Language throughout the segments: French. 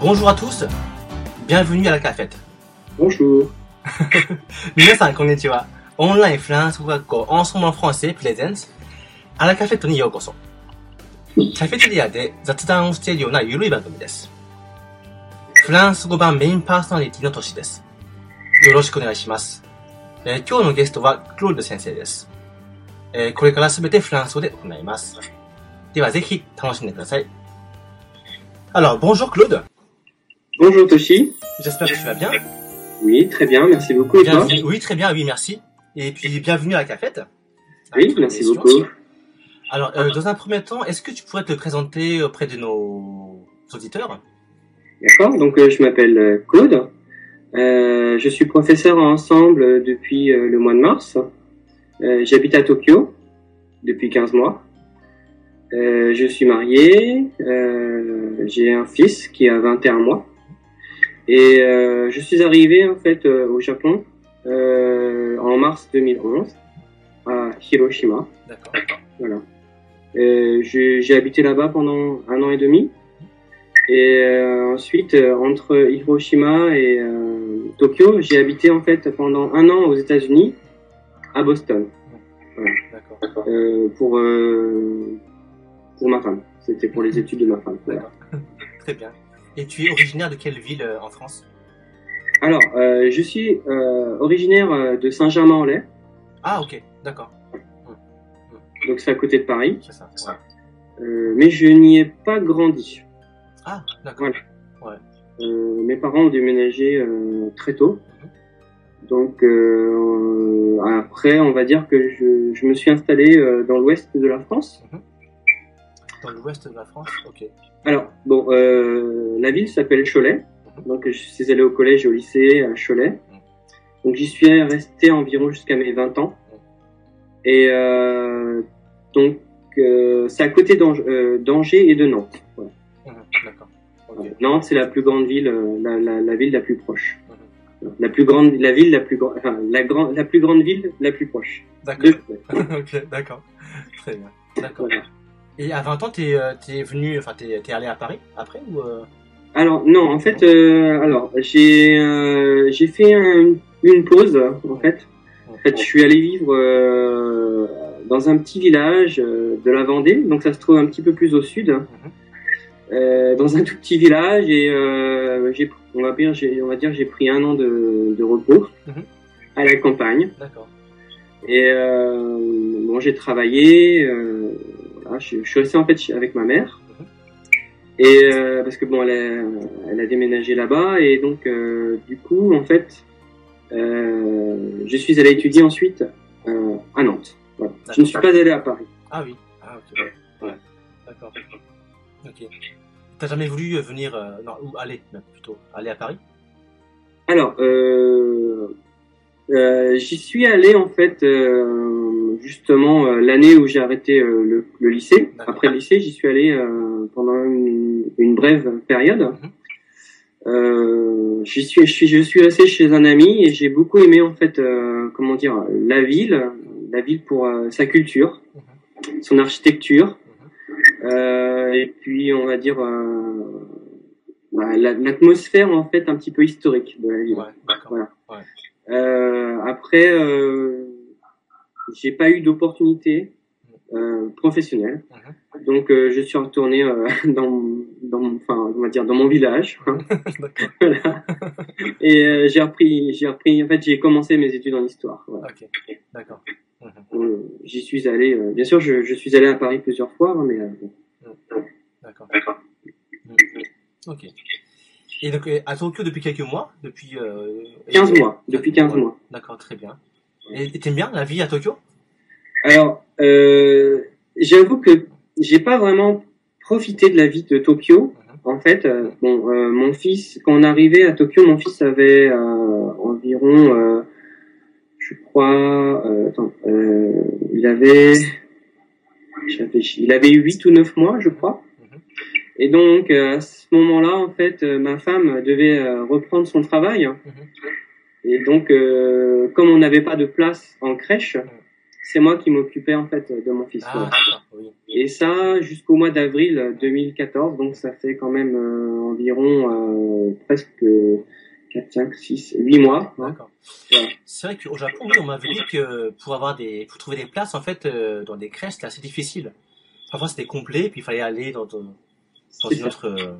Bonjour à tous, bienvenue à la cafette. Bonjour. 皆さんこんにちは。オンラインフランス語学校オンソモンフランセプレゼンツ。アラカフェットにようこそ。カフェテリアで雑談をしているようなゆるい番組です。フランス語版メインパーソナリティの年です。よろしくお願いします。えー今日のゲストはクロード先生です。えーこれからすべてフランス語で行います。ではぜひ楽しんでください。Alors, bonjour Claude. Bonjour Toshi. J'espère que tu vas bien. Oui, très bien, merci beaucoup. Et toi Bienvenue- oui, très bien, oui, merci. Et puis, bienvenue à la cafette. Oui, merci beaucoup. Alors, euh, dans un premier temps, est-ce que tu pourrais te présenter auprès de nos auditeurs? D'accord, donc euh, je m'appelle euh, Claude. Euh, je suis professeur en ensemble depuis le mois de mars. J'habite à Tokyo depuis 15 mois. Je suis marié, j'ai un fils qui a 21 mois. Et euh, je suis arrivé en fait euh, au Japon euh, en mars 2011 à Hiroshima. D'accord. Voilà. J'ai habité là-bas pendant un an et demi. Et ensuite, entre Hiroshima et Tokyo, j'ai habité en fait pendant un an aux États-Unis, à Boston, D'accord. pour pour ma femme. C'était pour les études de ma femme. Voilà. Très bien. Et tu es originaire de quelle ville euh, en France? Alors, euh, je suis euh, originaire de Saint-Germain-en-Laye, Ah, ok. D'accord. donc c'est à côté de Paris, C'est ça. Ouais. euh, mais je n'y ai pas grandi. Ah, d'accord. Voilà. Euh, mes parents ont déménagé euh, très tôt. Mhm. Donc euh, après, on va dire que je, je me suis installé euh, dans l'ouest de la France. Dans l'ouest de la France Ok. Alors, bon, euh, la ville s'appelle Cholet. Donc je suis allé au collège et au lycée à Cholet. Donc j'y suis resté environ jusqu'à mes 20 ans. Et euh, donc euh, c'est à côté euh, d'Angers et de Nantes. Voilà. Mhm. D'accord. Nantes, c'est la plus grande ville, la, la, la ville la plus proche. Mhm. La plus grande, la ville la plus grande, enfin, la grande, la plus grande ville la plus proche. D'accord. Ok, d'accord. Très bien. D'accord. voilà. Et à 20 ans, t'es euh, t'es venu, enfin, t'es t'es allé à Paris après ou euh... Alors non, en fait, euh, alors j'ai euh, j'ai fait un- une pause en fait. En fait, je suis allé vivre euh, dans un petit village de la Vendée, donc ça se trouve un petit peu plus au sud, euh, dans un tout petit village et j'ai on va dire j'ai on va dire j'ai pris un an de, de repos Mhm. à la campagne D'accord. et bon j'ai travaillé, voilà, je, je suis resté en fait avec ma mère. Mhm. Et euh, parce que bon, elle a, elle a déménagé là-bas et donc euh, du coup, en fait, euh, je suis allé étudier ensuite à Nantes. Voilà. Je ne suis pas allé à Paris. Ah oui. Ah ok. Ouais. D'accord. Ok. T'as jamais voulu venir, non, ou aller, même, plutôt, aller à Paris? Alors, euh, j'y suis allé en fait euh, justement euh, l'année où j'ai arrêté le, le lycée. Après le lycée, j'y suis allé pendant une, une brève période. Mhm. J'y suis, je suis, je suis resté chez un ami et j'ai beaucoup aimé en fait, comment dire, la ville, la ville pour sa culture, son architecture, euh, et puis on va dire bah, la- l'atmosphère en fait un petit peu historique de la ville. Ouais. Voilà. Ouais. Euh, après, euh, j'ai pas eu d'opportunité euh, professionnelle, Mhm. donc euh, je suis retourné euh, dans, mon- dans, enfin, on va dire dans mon village. Voilà. Et euh, j'ai repris, j'ai repris. En fait, j'ai commencé mes études en histoire. Voilà. Ok. D'accord. Mhm. Euh, J'y suis allé. euh, bien sûr, je, je suis allé à Paris plusieurs fois, mais euh, bon. D'accord. Mhm. Ok. Et donc, euh, à Tokyo depuis quelques mois Depuis. Euh, 15 et- mois. Depuis 15 mois. D'accord, très bien. Et t'aimes bien la vie à Tokyo? Alors, euh, j'avoue que j'ai pas vraiment profité de la vie de Tokyo. En fait, euh, bon, euh, mon fils, quand on arrivait à Tokyo, mon fils avait euh, environ, euh, je crois, euh, attends, euh, il avait, il avait 8 ou 9 mois, je crois. Et donc, euh, à ce moment-là, en fait, euh, ma femme devait euh, reprendre son travail. Mhm. Et donc, euh, comme on n'avait pas de place en crèche, c'est moi qui m'occupais en fait de mon fils. Ah, oui. Et ça jusqu'au mois d'avril 2014, donc ça fait quand même environ presque 4, 5, 6, 8 mois. Hein. C'est vrai qu'au Japon, on m'avait dit que pour avoir des, pour trouver des places, en fait, dans des crèches, c'était assez difficile. Parfois, c'était complet, puis il fallait aller dans, dans, une autre. Euh,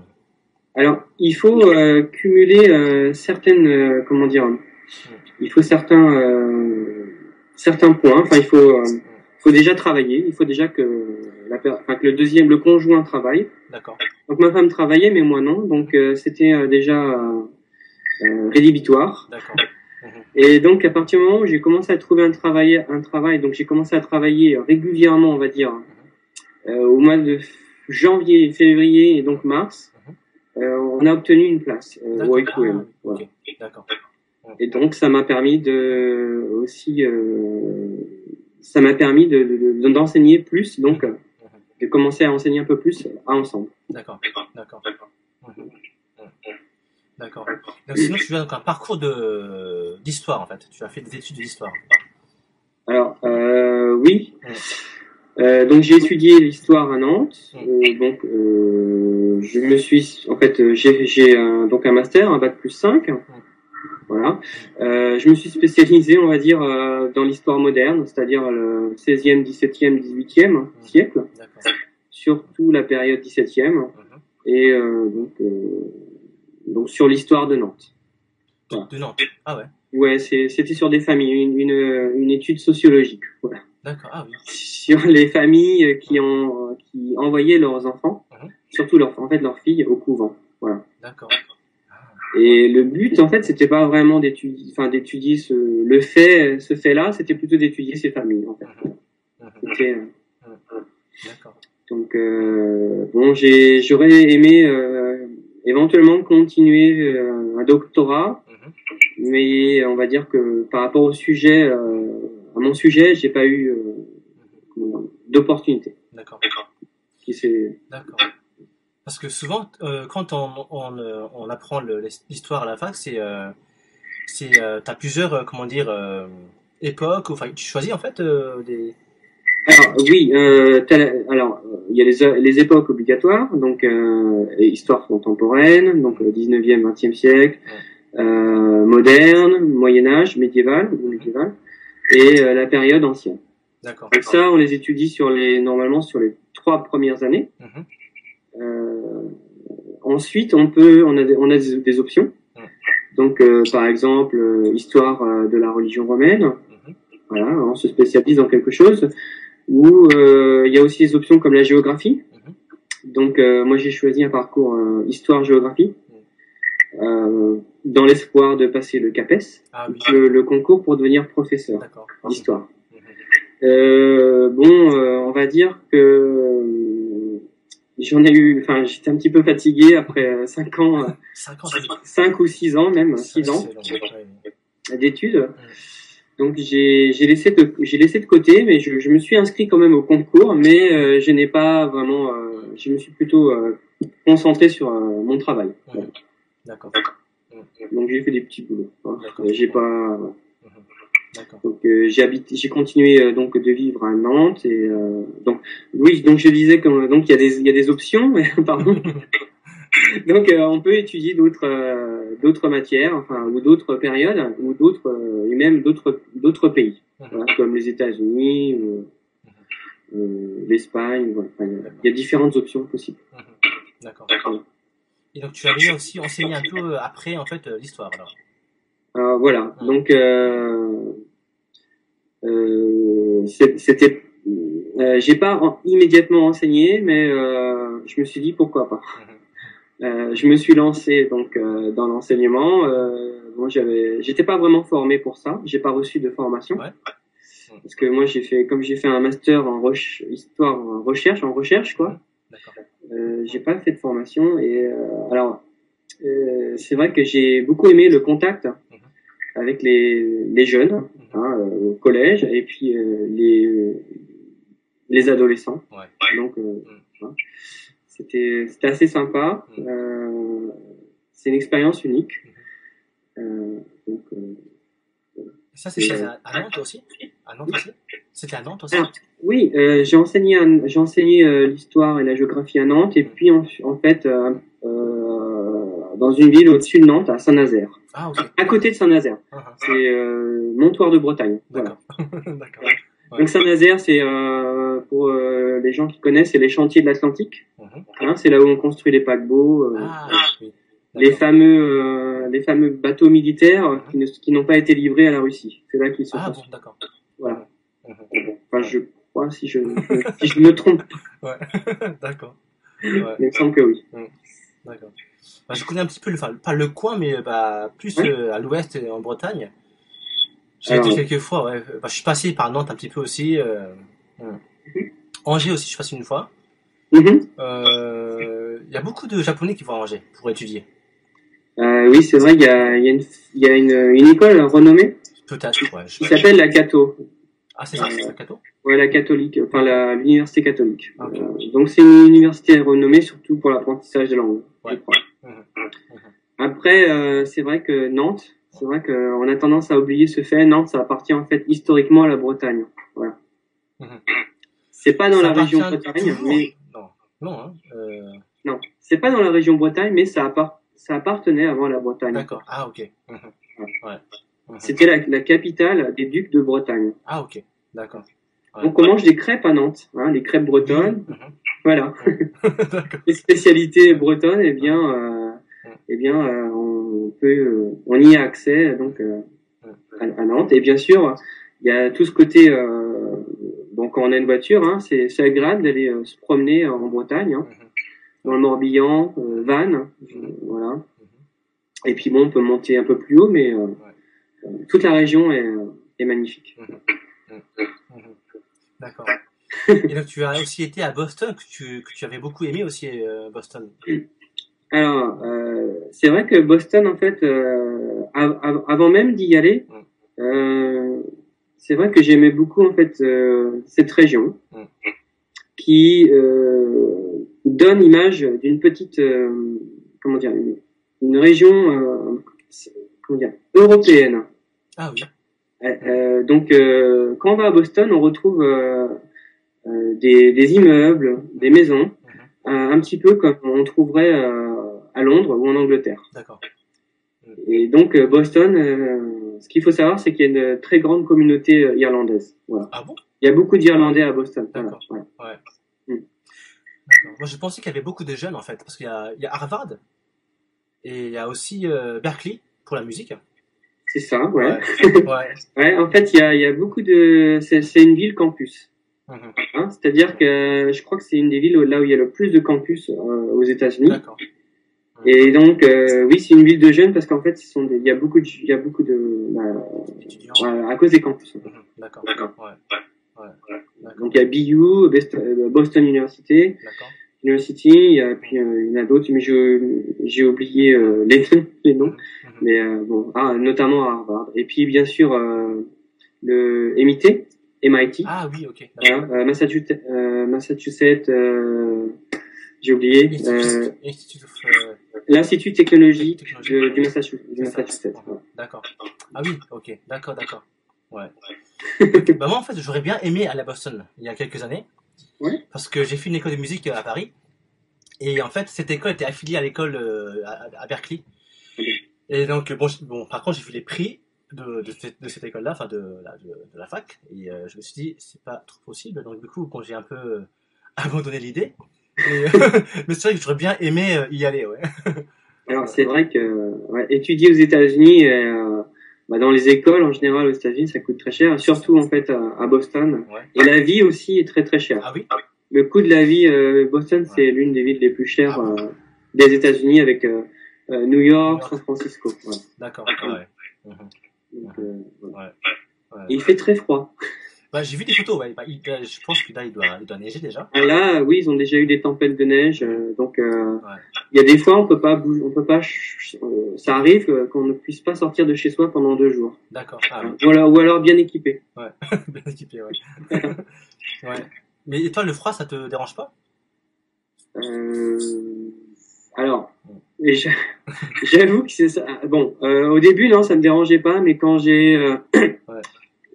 Alors, il faut euh, cumuler certaines, comment dire, il faut certains, certains points. Enfin, il faut, il faut déjà travailler. Il faut déjà que, la, enfin, que le deuxième, le conjoint travaille. D'accord. Donc ma femme travaillait, mais moi non. Donc c'était déjà euh, rédhibitoire. Et donc à partir du moment où j'ai commencé à trouver un travail, un travail, donc j'ai commencé à travailler régulièrement, on va dire, euh, au mois de janvier, février et donc mars, euh, on a obtenu une place euh, au EQM. Voilà. Et donc ça m'a permis de aussi, euh, ça m'a permis de d'enseigner plus, donc de commencer à enseigner un peu plus à ensemble. D'accord, d'accord. D'accord. Donc, sinon, tu as un parcours de d'histoire en fait. Tu as fait des études d'histoire. Alors, euh, oui. Euh, donc j'ai étudié l'histoire à Nantes. Euh, donc euh, je me suis, en fait, j'ai j'ai donc un master, un bac plus 5. Voilà. je me suis spécialisé, on va dire, dans l'histoire moderne, c'est-à-dire le 16e, 17e, 18e siècle, surtout la période 17e. Mhm. Et donc donc sur l'histoire de Nantes. De Nantes. Ah ouais. Ouais, c'était sur des familles, une, une, une étude sociologique. Voilà. D'accord. Ah oui. Sur les familles qui ont qui envoyaient leurs enfants, mhm. surtout leurs en fait leurs filles au couvent. Voilà. D'accord. Et le but, en fait, c'était pas vraiment d'étudier, enfin d'étudier ce le fait, ce fait-là, c'était plutôt d'étudier ces familles. En fait. Mhm. Mhm. Euh, D'accord. Donc euh, bon, j'ai j'aurais aimé euh, éventuellement continuer euh, un doctorat, mais on va dire que par rapport au sujet, euh, mon sujet, j'ai pas eu euh, d'opportunité. D'accord. Qui. D'accord. Parce que souvent, quand on, on, on apprend l'histoire à la fac, c'est, c'est, t'as plusieurs, comment dire, époques. Enfin, tu choisis en fait des alors oui, euh, alors il y a les, les époques obligatoires, donc euh, histoire contemporaine, donc 19e, euh, 20e siècle, euh, moderne, Moyen Âge, médiéval, médiéval, et euh, la période ancienne. D'accord. Donc ça, on les étudie sur les normalement sur les trois premières années. Mhm. ensuite, on peut, on a des, on a des, options. Donc par exemple, histoire de la religion romaine. Mhm. Voilà, on se spécialise dans quelque chose euh, il y a aussi des options comme la géographie. Mhm. Donc euh, moi j'ai choisi un parcours euh, histoire-géographie mhm. Dans l'espoir de passer le CAPES, ah le, concours pour devenir professeur d'histoire. Mhm. bon, on va dire que j'en ai eu, enfin j'étais un petit peu fatigué après 5 ans, 5 ou 6 ans même, 6 ans d'études. Donc j'ai laissé de j'ai laissé de côté, mais je, je, me suis inscrit quand même au concours, mais euh, je n'ai pas vraiment, euh, je me suis plutôt euh, concentré sur mon travail. D'accord. Donc j'ai fait des petits boulots. Hein. J'ai pas. Donc j'ai habité, j'ai continué donc de vivre à Nantes et donc oui donc je disais que donc il y a des il y a des options pardon Donc, euh, on peut étudier d'autres euh, d'autres matières, enfin, ou d'autres périodes, ou d'autres, euh, et même d'autres d'autres pays, mhm. comme les États-Unis, mhm. l'Espagne. Voilà. il y a différentes options possibles. D'accord. Et donc, tu avais aussi enseigné un peu après, en fait, l'histoire, alors. voilà. Donc, c'était j'ai pas immédiatement enseigné, mais je me suis dit pourquoi pas. Euh, je me suis lancé donc euh, dans l'enseignement. Euh, bon, j'avais, j'étais pas vraiment formé pour ça. J'ai pas reçu de formation ouais. parce que moi j'ai fait, comme j'ai fait un master en histoire, en recherche, en recherche quoi. Euh, j'ai pas fait de formation et euh, alors c'est vrai que j'ai beaucoup aimé le contact mhm. avec les, les jeunes mhm. hein, au collège et puis les les adolescents. Ouais. Donc mhm. C'était c'était assez sympa. Euh, c'est une expérience unique. Euh, donc, euh, ça, c'est à, Nantes aussi À Nantes aussi C'était à Nantes aussi Alors, oui, euh, j'ai enseigné, à- j'ai enseigné euh, l'histoire et la géographie à Nantes, et puis en, en fait, euh, dans une ville au-dessus de Nantes, à Saint-Nazaire, Ah, à côté de Saint-Nazaire. Ah, ah. C'est euh, Montoire de Bretagne. Voilà. D'accord. D'accord. Ouais. Donc Saint-Nazaire, c'est pour les gens qui connaissent, c'est les chantiers de l'Atlantique. Mhm. Hein, c'est là où on construit les paquebots, Ah, oui. Les fameux, euh, les fameux bateaux militaires qui ne- qui n'ont pas été livrés à la Russie. C'est là qu'ils sont Ah, bon, d'accord. Voilà. Mhm. Enfin, je crois, si je, si je me trompe, Ouais. D'accord. Ouais. il me semble que oui. D'accord. Bah, je connais un petit peu, le, enfin, pas le coin, mais bah, plus Ouais. euh, à l'ouest et en Bretagne. J'ai Alors- été quelques fois, ouais. Bah, je suis passé par Nantes un petit peu aussi. Euh, ouais. Angers aussi, je suis passé une fois. Mhm. Euh, Il y a beaucoup de Japonais qui vont à Angers pour étudier. Euh, oui, c'est vrai, il y a, il y a, une, il y a une, une école renommée Peut-être, ouais. Je... qui s'appelle la Cato. Ah, c'est ça, ça, Cato? Ouais, la catholique, enfin la- l'université catholique. Ok. Euh, donc c'est une université renommée surtout pour l'apprentissage des langues. je Ouais. crois. Mhm. Après, euh, c'est vrai que Nantes, c'est vrai qu'on a tendance à oublier ce fait. Nantes, ça appartient en fait historiquement à la Bretagne. Voilà. Mhm. C'est pas dans Ça la région appartient Bretagne, mais Non, non, hein. euh, non, c'est pas dans la région Bretagne, mais ça, appart- ça appartenait avant à la Bretagne. D'accord. Ah, ok. Ouais. C'était la, la capitale des ducs de Bretagne. Ah, ok. D'accord. Ouais. Donc on mange des crêpes à Nantes, hein, les crêpes bretonnes. Voilà. Les spécialités bretonnes, eh bien, euh, eh bien, euh, on peut, euh, on y a accès donc à, à Nantes. Et bien sûr, il y a tout ce côté. Donc, quand on a une voiture, hein, c'est agréable d'aller se promener en Bretagne, hein, Mhm. Dans le Morbihan, euh, Vannes, Mhm. voilà. Mhm. Et puis bon, on peut monter un peu plus haut, mais euh, euh, toute la région est, est magnifique. Mhm. D'accord. Et donc tu as aussi été à Boston, que tu, que tu avais beaucoup aimé aussi euh, Boston. Alors, euh, c'est vrai que Boston, en fait, euh, av- av- avant même d'y aller, c'est vrai que j'aimais beaucoup en fait euh, cette région qui euh, donne l'image d'une petite, euh, comment dire, une, une région, euh, comment dire, européenne. Ah oui. Euh, donc, euh, quand on va à Boston, on retrouve euh, des, des immeubles, des maisons, Mhm. un, un petit peu comme on trouverait à Londres ou en Angleterre. D'accord. Et donc Boston, ce qu'il faut savoir, c'est qu'il y a une très grande communauté irlandaise. Voilà. Ah bon? Il y a beaucoup d'Irlandais à Boston. Voilà. Ouais. Moi je pensais qu'il y avait beaucoup de jeunes en fait, parce qu'il y a, il y a Harvard et il y a aussi euh, Berkeley pour la musique. C'est ça. Ouais. Ouais. ouais. Ouais, En fait, il y a, il y a beaucoup de. C'est une ville campus. Mhm. Hein C'est-à-dire que je crois que c'est une des villes où- là où il y a le plus de campus euh, aux États-Unis. D'accord. Et donc, euh, oui, c'est une ville de jeunes parce qu'en fait, ce sont des, il y a beaucoup de, il y a beaucoup de, bah, à cause des campus. Mhm. D'accord. D'accord. Ouais. Ouais. Donc, il y a BU, euh, Boston University. University, il y a, puis euh, il y en a d'autres, mais je, j'ai oublié euh, les, les noms. Mhm. Mais euh, bon, ah, notamment à Harvard. Et puis, bien sûr, le MIT, MIT, Ah oui, ok. voilà, D'accord. Massachusetts, Massachusetts j'ai oublié, l'Institut technologique de- du Massachusetts. Du. Massachusetts. D'accord. Ah oui, ok. D'accord, d'accord. Ouais. bah moi en fait j'aurais bien aimé aller à Boston il y a quelques années. Ouais. Parce que j'ai fait une école de musique à Paris. Et en fait cette école était affiliée à l'école euh, à, à Berkeley. Et donc bon, par contre j'ai vu les prix de, de, cette, de cette école-là, enfin de, la- de, de la fac. Et euh, je me suis dit c'est pas trop possible. Donc du coup quand j'ai un peu euh, abandonné l'idée. Mais c'est vrai que j'aurais bien aimé euh, y aller, ouais. Alors c'est vrai que ouais, étudier aux États-Unis, euh, bah, dans les écoles en général aux États-Unis, ça coûte très cher, surtout en fait à, à Boston. Ouais. Et la vie aussi est très très chère. Ah oui? Le coût de la vie, euh, Boston, c'est l'une des villes les plus chères Ah bon? euh, des États-Unis avec euh, euh, New York. San Francisco. D'accord. Ouais. Donc, euh. Ouais. Et il fait très froid. Bah, j'ai vu des photos, ouais. Bah, il- euh, je pense que là, il doit, il doit neiger déjà. Ah, Là, oui, ils ont déjà eu des tempêtes de neige, euh, donc euh, Ouais. il y a des fois on peut pas bouger, on peut pas, euh, ça arrive euh, qu'on ne puisse pas sortir de chez soi pendant deux jours. D'accord. Ah. Ou alors, ou alors bien équipé. Bien équipé, ouais. ouais. Mais et toi, le froid, ça te dérange pas? Euh, alors, j'avoue que c'est ça. Bon, euh, au début non, ça me dérangeait pas, mais quand j'ai, euh, Ouais.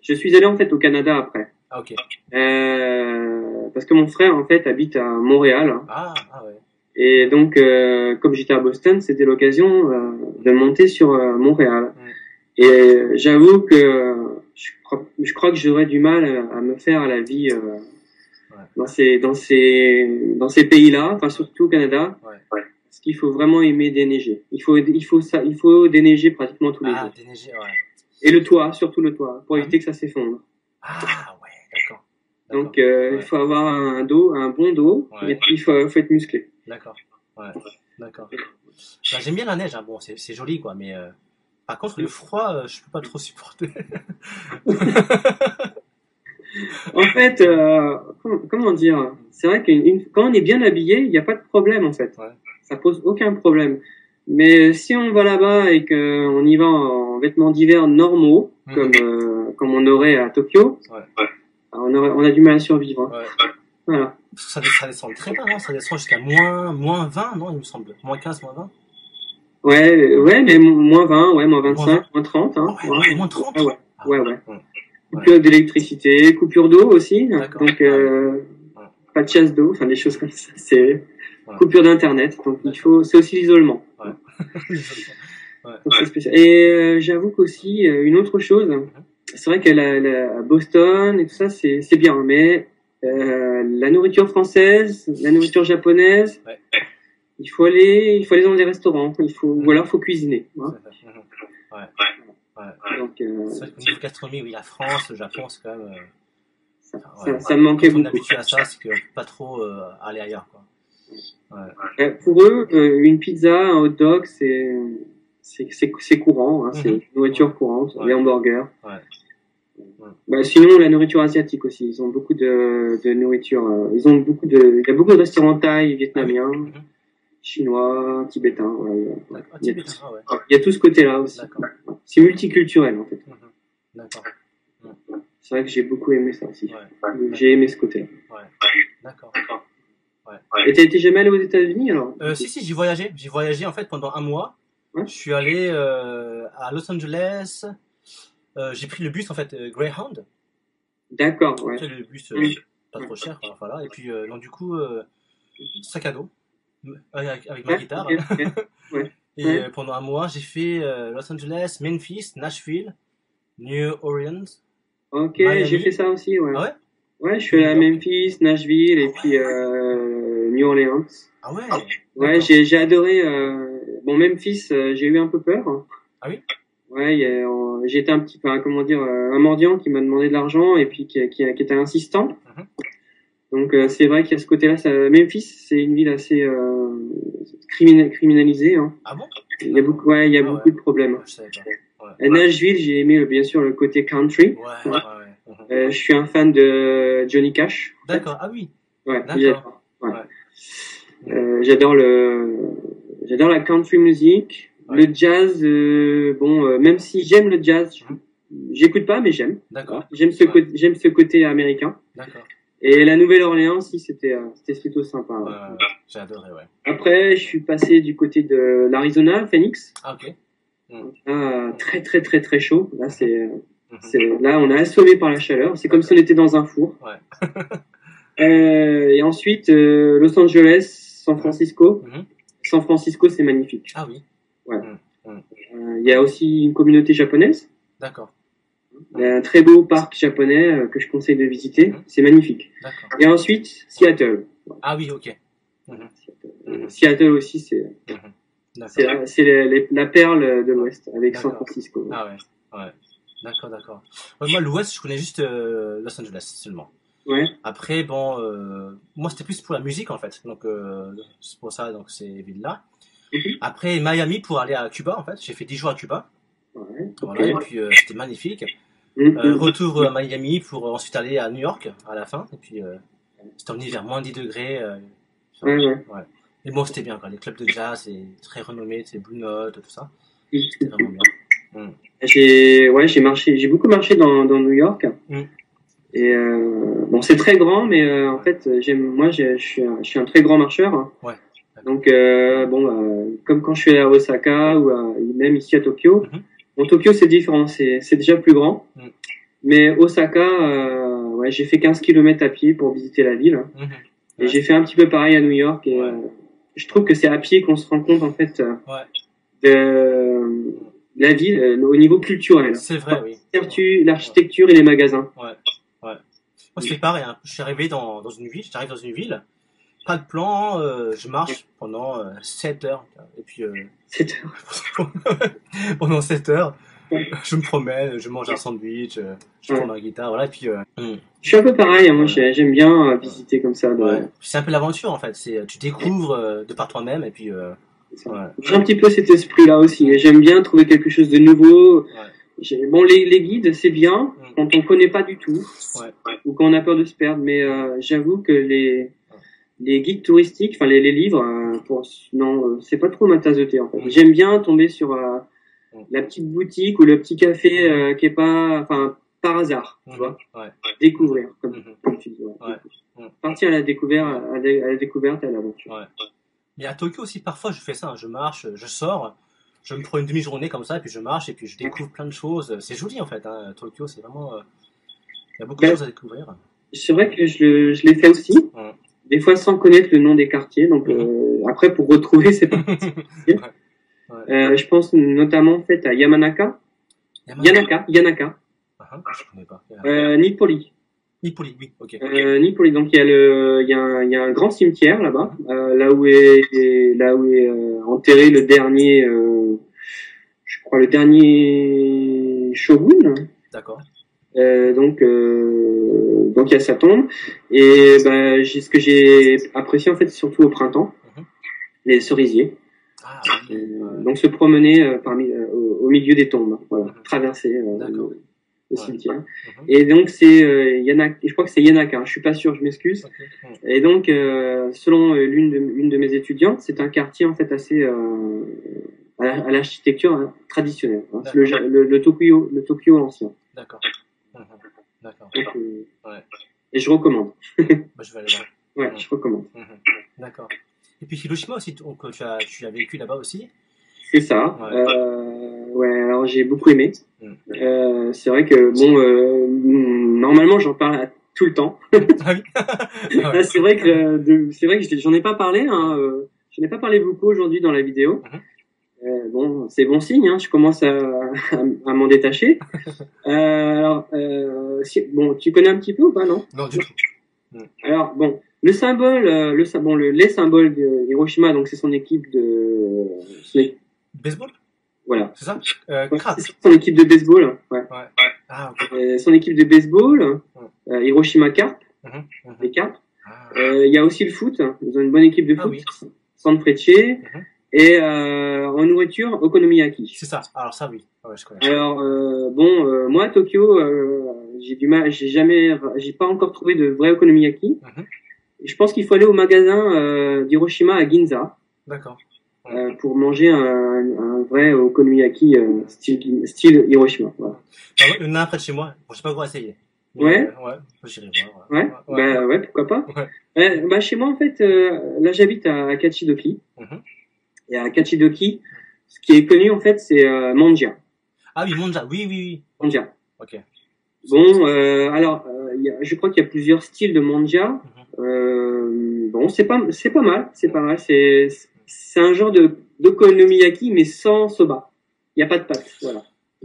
Je suis allé en fait au Canada après. Ah, ok. Euh, parce que mon frère, en fait, habite à Montréal. Ah, ah ouais. Et donc, euh, comme j'étais à Boston, c'était l'occasion euh, de monter sur euh, Montréal. Et euh, j'avoue que je crois, je crois que j'aurais du mal à me faire à la vie euh, dans ces dans ces dans ces pays-là, enfin surtout au Canada, Ouais. parce qu'il faut vraiment aimer déneiger. Il faut il faut ça, il faut déneiger pratiquement tous les Ah, jours. déneigé, ouais. Et le toit, surtout le toit, pour éviter que ça s'effondre. Ah, ouais, d'accord. Donc euh, Ouais. il faut avoir un dos, un bon dos, Ouais. et puis il faut, faut être musclé. D'accord. Ouais. D'accord. Bah, j'aime bien la neige, hein. bon, c'est joli, quoi, mais euh, par contre, le froid, euh, je peux pas trop supporter. En fait, euh, comment, comment dire? C'est vrai que quand on est bien habillé, il n'y a pas de problème en fait. Ouais. Ça pose aucun problème. Mais si on va là-bas et qu'on y va en vêtements d'hiver normaux, Mhm. comme euh, comme on aurait à Tokyo, Ouais. on, aurait, on a du mal à survivre. hein. Ouais. Voilà. Ça, ça descend très bas, non Ça descend jusqu'à moins, moins 20, non, il me semble. Moins 15, moins 20 Ouais, ouais, mais mo- moins 20, ouais, moins 25, Moins moins 30. Hein. Ah ouais, moins 30 Ah ouais, Ah, ouais, ouais. Ouais. Coupure d'électricité, coupure d'eau aussi. Donc, euh, Ouais. pas de chasse d'eau, enfin des choses comme ça. C'est Ouais. coupure d'internet. Donc, il faut, c'est aussi l'isolement. Et euh, j'avoue qu'aussi euh, une autre chose, c'est vrai que la, la- à Boston et tout ça, c'est c'est bien, mais euh, la nourriture française, la nourriture japonaise, Ouais. il faut aller, il faut aller dans des restaurants, il faut, ou alors faut cuisiner. hein. Mhm. Ouais. Ouais. Donc, euh, C'est vrai qu'au niveau gastronomie, oui, la France, le Japon, c'est quand même. euh, ça, ouais. ça, ça me manquait Quand on est beaucoup. habitué à ça, c'est peut pas trop euh, aller ailleurs, quoi. Euh, pour eux, euh, une pizza, un hot dog, c'est c'est courant, hein, c'est Mhm. nourriture courante, Ouais. les hamburgers. Ouais. Bah, sinon, la nourriture asiatique aussi. Ils ont beaucoup de, de nourriture. euh, ils ont beaucoup de. Il y a beaucoup de restaurants thaï, vietnamiens, Mhm. chinois, tibétains. ouais, ouais. D'accord. Ah, Il y a tout- ah ouais. Il y a tout ce côté-là aussi. C'est multiculturel en fait. Mhm. D'accord. C'est vrai que j'ai beaucoup aimé ça aussi. Ouais. J'ai aimé ce côté-là. D'accord. Et t'as été jamais allé aux États-Unis alors? Euh, si, si, j'ai voyagé. J'ai voyagé en fait pendant un mois. Ouais. Je suis allé euh, à Los Angeles. Euh, j'ai pris le bus en fait euh, Greyhound. D'accord, ouais. Sais, le bus Oui. pas trop cher. quoi, voilà. Et puis donc du coup sac à dos avec, avec ma Ouais, guitare. Et Ouais. pendant un mois, j'ai fait Los Angeles, Memphis, Nashville, New Orleans. Ok, j'ai fait ça aussi, ouais. Ah ouais? Ouais, je suis allé à Memphis, Nashville et puis euh, New Orleans. Ah ouais. Ouais, D'accord. j'ai j'ai adoré. Euh... Bon, Memphis, euh, j'ai eu un peu peur. Ah oui? Ouais, euh, été un petit peu, hein, comment dire, euh, un mendiant qui m'a demandé de l'argent et puis qui, qui, qui était insistant. Mhm. Donc euh, c'est vrai qu'il y a ce côté-là. Ça... Memphis, c'est une ville assez euh, crimina- criminalisée. Hein. Ah bon? Il y a beaucoup, ouais, il y a Ah beaucoup ouais. de problèmes. Pas. Ouais. À Nashville, j'ai aimé bien sûr le côté country. Ouais, ouais, ouais. Mhm. Euh, je suis un fan de Johnny Cash. D'accord. Ah oui. Ouais, D'accord. j'adore. Ouais. Ouais. Euh, j'adore le, j'adore la country music, Ouais. le jazz. euh, bon, même si j'aime le jazz, Mhm. j'écoute pas, mais j'aime. D'accord. J'aime ce côté, j'aime ce côté américain. D'accord. Et la Nouvelle-Orléans, si c'était, c'était plutôt sympa. J'ai adoré, ouais. Après, je suis passé du côté de l'Arizona, Phoenix. Ah ok. Ah, très très très très chaud. Là, c'est, là, on est assommé par la chaleur. C'est comme si on était dans un four. Ouais. Euh, et ensuite, euh, Los Angeles, San Francisco. Mhm. San Francisco, c'est magnifique. Ah oui. Euh, Il y a aussi une communauté japonaise. D'accord. Il y a un très beau parc japonais euh, que je conseille de visiter. Mhm. C'est magnifique. D'accord. Et ensuite, Seattle. Ah oui, ok. Mhm. Euh, Mhm. Seattle aussi, c'est c'est la, la, perle de l'Ouest avec San. Francisco. Ah ouais. Ouais. D'accord, d'accord. Ouais, moi, l'Ouest, je connais juste euh, Los Angeles seulement. Après, bon, euh, moi, c'était plus pour la musique, en fait. Donc, euh, c'est pour ça, donc, ces villes-là. Mhm. Après, Miami pour aller à Cuba, en fait. J'ai fait 10 jours à Cuba. Ouais. Voilà, et puis, euh, c'était magnifique. Mhm. Euh, retour à Miami pour ensuite aller à New York à la fin. Et puis, euh, c'était en hiver, moins 10 degrés. euh, ouais. ouais. Mais bon, c'était bien, quoi. Les clubs de jazz, c'est très renommé, c'est Blue Note, tout ça. C'était vraiment bien. J'ai ouais, j'ai marché, j'ai beaucoup marché dans, dans New York. Mm. Et euh, bon, c'est très grand, mais euh, en fait, j'aime, moi, je suis, un, je suis un très grand marcheur. Ouais. Donc euh, bon, comme quand je suis à Osaka ou à- même ici à Tokyo. Bon, Tokyo c'est différent, c'est c'est déjà plus grand. Mm. Mais Osaka, ouais, j'ai fait 15 km à pied pour visiter la ville. Mhm. Et Ouais. j'ai fait un petit peu pareil à New York. Et je trouve que c'est à pied qu'on se rend compte en fait de la ville euh, au niveau culturel. C'est vrai, oui. L'architecture- et les magasins. Moi, c'est pareil. Hein. Je suis arrivé dans, dans une ville, j'arrive dans une ville, pas de plan, euh, je marche pendant euh, 7 heures. Et puis, euh, C'est pendant 7 heures, Ouais. je me promène, je mange un sandwich, je Ouais. prends ma guitare, voilà. Et puis, hmm. Je suis un peu pareil. hein, Moi, Ouais. j'ai- j'aime bien visiter comme ça. ouais. c'est un peu l'aventure en fait. C'est, tu découvres de par toi-même et puis. Ouais. J'ai un petit peu cet esprit-là aussi. J'aime bien trouver quelque chose de nouveau. Bon, les, les guides, c'est bien Mm. quand on connaît pas du tout Ouais. ou quand on a peur de se perdre. Mais euh, j'avoue que les les guides touristiques, enfin les, les livres, euh, pour, non, euh, c'est pas trop ma tasse de thé en fait. Mm. J'aime bien tomber sur euh, Mm. la petite boutique ou le petit café qui est pas, enfin par hasard, tu vois, découvrir comme, Mhm. comme tu dis. ouais. Ouais. Mm. Partir à la découverte, à la, à la découverte, et à l'aventure. Mais à Tokyo aussi, parfois, je fais ça. hein. Je marche, je sors, je me prends une demi-journée comme ça, et puis je marche, et puis je découvre plein de choses. C'est joli en fait. Hein. Tokyo, c'est vraiment. euh, Il y a beaucoup de choses à découvrir. C'est vrai que je, je l'ai fait aussi. Ouais. Des fois sans connaître le nom des quartiers. Donc euh, après pour retrouver c'est pas. Ouais. Euh, je pense notamment en fait à Yamanaka, Yamada. Yanaka, Yanaka, Ah, ah, je connais pas. euh, Nipoli. Nipoli, oui, ok. Euh, Nipoli. Donc il y a le, il y a un, il y a un grand cimetière là-bas, euh, là où est, là où est euh, enterré le dernier, euh, je crois le dernier shogun. D'accord. Donc, donc il y a sa tombe. Et j'ai- ce que j'ai apprécié en fait, surtout au printemps, Mhm. les cerisiers. Ah, donc se promener parmi, au, au milieu des tombes, voilà, Mhm. traverser D'accord. Le, le Ouais. cimetière. Mhm. Et donc c'est euh, Yanaka, je crois que c'est Yanaka, hein, je suis pas sûr, je m'excuse. Et donc euh, selon euh, l'une de, une de mes étudiantes, c'est un quartier en fait assez euh, à la- à l'architecture hein, traditionnelle. hein. C'est le, D'accord. le, le Tokyo, le Tokyo ancien. D'accord. Mhm. D'accord. Euh, Ouais. Et je recommande. Bah, je vais aller voir. Ouais, Ouais. je recommande. Mhm. D'accord. Et puis Hiroshima aussi, donc, tu, as, tu as vécu là-bas aussi? C'est ça. Ouais. Euh, ouais, alors j'ai beaucoup aimé. Mm. Euh, c'est vrai que bon, euh, normalement j'en parle à- tout le temps. Ah Ouais. c'est vrai que c'est vrai que je- j'en ai pas parlé. Hein, euh, j'en ai pas parlé beaucoup aujourd'hui dans la vidéo. Mhm. Euh, bon, c'est bon signe. Hein, je commence à, à, à m'en détacher. Euh, alors, euh, si- bon, tu connais un petit peu ou pas, non? Non, du tout. Alors bon, le symbole, le bon, le, les symboles de Hiroshima, donc c'est son équipe de, son Baseball? Voilà, C'est ça? Euh, Ouais, son équipe de baseball. Ouais. Ah, ok. Euh, son équipe de baseball, euh, Hiroshima Carp, Mhm. Mhm. les Carp. Ah. Euh, Il y a aussi le foot. Ils ont une bonne équipe de Ah foot. oui. San Frecce. Mhm. Et euh, en nourriture, Okonomiyaki. C'est ça. Alors ça, oui. Ah ouais, je connais. Alors euh, bon, euh, moi à Tokyo, j'ai du mal, j'ai jamais, j'ai pas encore trouvé de vrai Okonomiyaki. Je pense qu'il faut aller au magasin d'Hiroshima à Ginza D'accord. Euh, pour manger un, un vrai okonomiyaki euh, style, style Hiroshima. Voilà. Ouais, il y en a un près de chez moi. Bon, j'ai pas. Mais, Ouais? euh, ouais. J'irai voir. Ouais, bah ouais, pourquoi pas. Ouais. Euh, bah chez moi en fait, euh, là j'habite à Kachidoki. Mhm. Et à Kachidoki, ce qui est connu en fait, c'est euh, Mangia. Ah oui, Monja. Oui, oui, oui. Mangia. Ok. Bon, euh, alors, euh, y a- je crois qu'il y a plusieurs styles de Mangia. Euh, bon, c'est pas, c'est pas mal, c'est pas mal. C'est, c'est un genre de d'okonomiyaki mais sans soba. Il y a pas de pâte, voilà.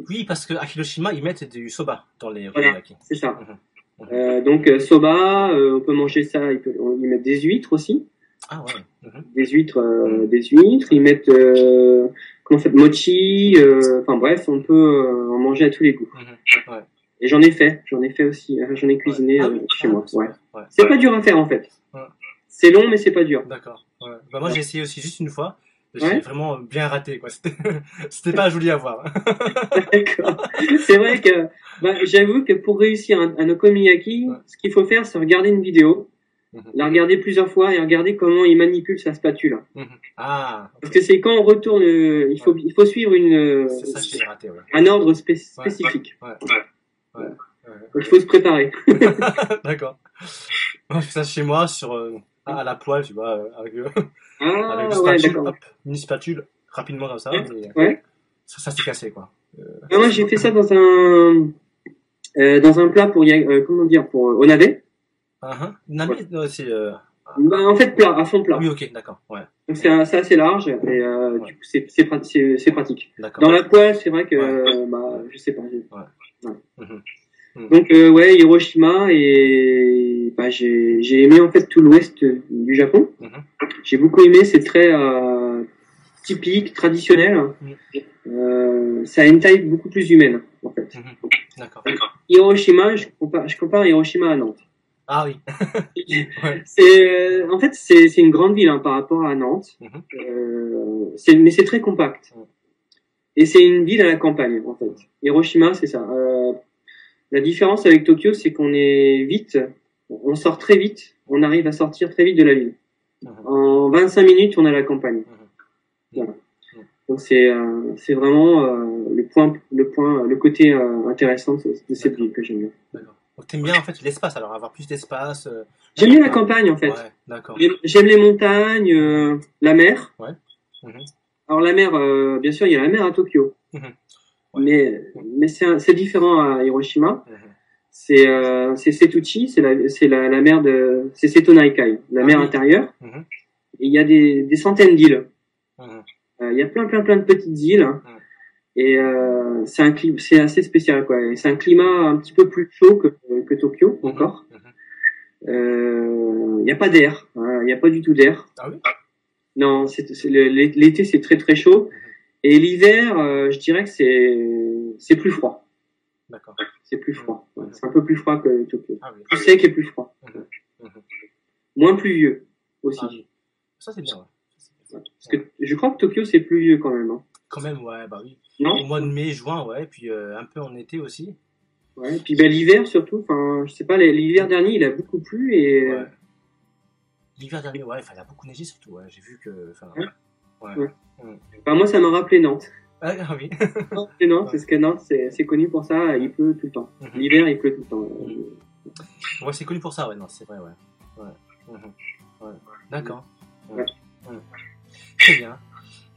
Oui, parce qu'à Hiroshima, ils mettent du soba dans les Voilà. C'est ça. Mhm. Euh, donc euh, soba, euh, on peut manger ça. Ils, mettent des huîtres aussi, Ah ouais. Mhm. des huîtres, euh, des huîtres. Ils mettent comment ça mochi. Enfin bref, on peut en manger à tous les goûts. Mhm. Ouais. Et j'en ai fait, j'en ai fait aussi, j'en ai cuisiné Ah chez Ah, moi. vrai. Ouais. C'est pas dur à faire en fait. C'est long mais c'est pas dur. D'accord. Ouais. Bah, moi, j'ai essayé aussi juste une fois. J'ai Ouais. vraiment bien raté, quoi. C'était, pas joli à voir. D'accord. C'est vrai que bah, j'avoue que pour réussir un, un okonomiyaki, Ouais. ce qu'il faut faire, c'est regarder une vidéo, Mhm. la regarder plusieurs fois et regarder comment il manipule sa spatule. Mhm. Ah, Parce que c'est quand on retourne, euh, il faut il faut suivre une euh, c'est ça que j'ai raté, ouais. un ordre spé- spécifique. Ouais. Ouais. Ouais. Donc il faut se préparer. D'accord. Moi, je fais ça chez moi, sur, euh, à la poêle, tu vois, euh, avec, euh, Ah avec une ouais, spatule, hop, une spatule, rapidement comme ça. Ouais. et, euh, Ouais. Ça, ça s'est cassé, quoi. Ah, moi j'ai fait ça dans un Euh, dans un plat pour, euh, comment dire, pour au navet. Uh-huh. Nami, euh, c'est... Euh... Bah, en fait, plat, à fond plat. Oui, ok, d'accord. Ouais, Donc c'est assez large et euh, Ouais. du coup, c'est c'est prat- c'est- c'est pratique. d'accord. Dans la poêle, c'est vrai que, Ouais. euh, bah, je sais pas. Donc euh, ouais, Hiroshima et bah, j'ai j'ai aimé en fait tout l'ouest du Japon. Mhm. J'ai beaucoup aimé, c'est très euh, typique, traditionnel. Mhm. Euh, ça a une taille beaucoup plus humaine en fait. D'accord. Hiroshima, je compare, je compare Hiroshima à Nantes. Ah oui. Ouais. C'est euh, en fait c'est c'est une grande ville hein, par rapport à Nantes. C'est mais c'est très compact. Mhm. Et c'est une ville à la campagne en fait. Hiroshima, c'est ça. Euh, la différence avec Tokyo, c'est qu'on est vite, on sort très vite, on arrive à sortir très vite de la ville. Mhm. En 25 minutes, on est à la campagne. Mhm. Donc c'est euh, c'est vraiment euh, le point le point le côté euh, intéressant de, de cette ville que j'aime bien. D'accord. T'aimes bien en fait l'espace, alors avoir plus d'espace. euh, J'aime bien la campagne en fait. Ouais, d'accord. J'aime- les montagnes, euh, la mer. Mhm. Alors la mer, euh, bien sûr, il y a la mer à Tokyo, Mhm. Ouais. Mais mais c'est différent à Hiroshima. Mhm. C'est euh, c'est Setouchi, c'est la c'est la, la mer de c'est Setonaikai, la mer oui. intérieure. Mhm. Et il y a des des centaines d'îles. Mhm. Euh, Il y a plein plein plein de petites îles. hein. Mhm. Et euh, c'est un climat, c'est assez spécial quoi. C'est un climat un petit peu plus chaud que, que Tokyo encore. Mhm. Euh, Il n'y a pas d'air, hein, il n'y a pas du tout d'air. Ah oui? Non, l'été c'est très très chaud et l'hiver, euh, je dirais que c'est c'est plus froid. D'accord. C'est plus froid. Ouais, c'est un peu plus froid que Tokyo. Ah oui. Plus sec et plus froid. Mhm. Mhm. Moins pluvieux aussi. Ah oui. Ça c'est bien, ouais. Parce que je crois que Tokyo c'est pluvieux quand même. Hein. Quand même, ouais, bah oui. Non? Au mois de mai, juin, ouais, puis euh, un peu en été aussi. Ouais. Puis ben, l'hiver surtout. Enfin, je sais pas. L'hiver dernier il a beaucoup plu et Ouais. L'hiver dernier, ouais, il a beaucoup neigé surtout. J'ai vu que. Ouais. Moi, ça m'a rappelé Nantes. Ah, ah oui. Nantes, c'est Nantes, parce que Nantes, c'est connu pour ça, il pleut tout le temps. Mhm. L'hiver, il pleut tout le temps. Mm c'est connu pour ça, ouais, Nantes, c'est vrai, ouais. Mm. D'accord. Très bien.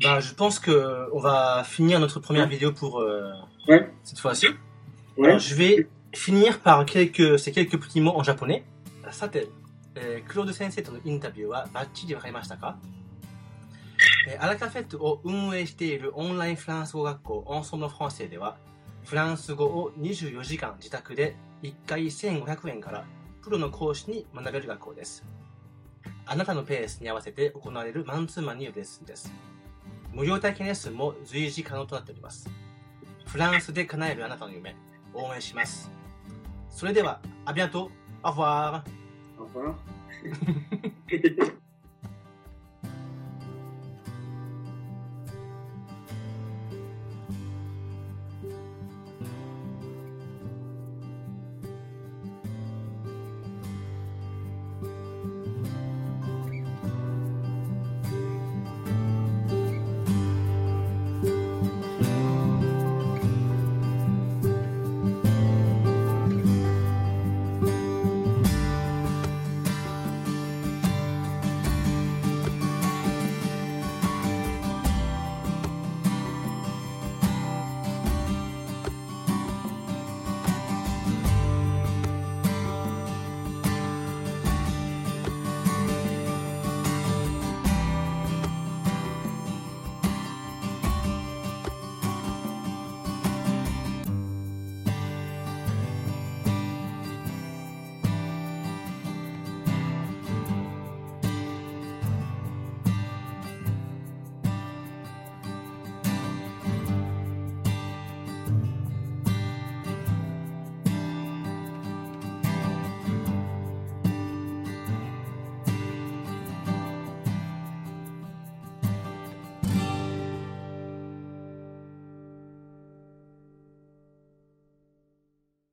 Bah, je pense que on va finir notre première vidéo pour euh, cette fois-ci. Ouais. Je vais finir par quelques, ces quelques petits mots en japonais. さて、えー、黒田先生とのインタビューはバッチリわかりましたかアラカフェットを運営しているオンラインフランス語学校オンソムロフランセでは、フランス語を24時間自宅で1回1500円からプロの講師に学べる学校です。あなたのペースに合わせて行われるマンツーマンによるレッスンです。無料体験レッスンも随時可能となっております。フランスで叶えるあなたの夢、応援します。それでは、アビアント、アフワー Au revoir.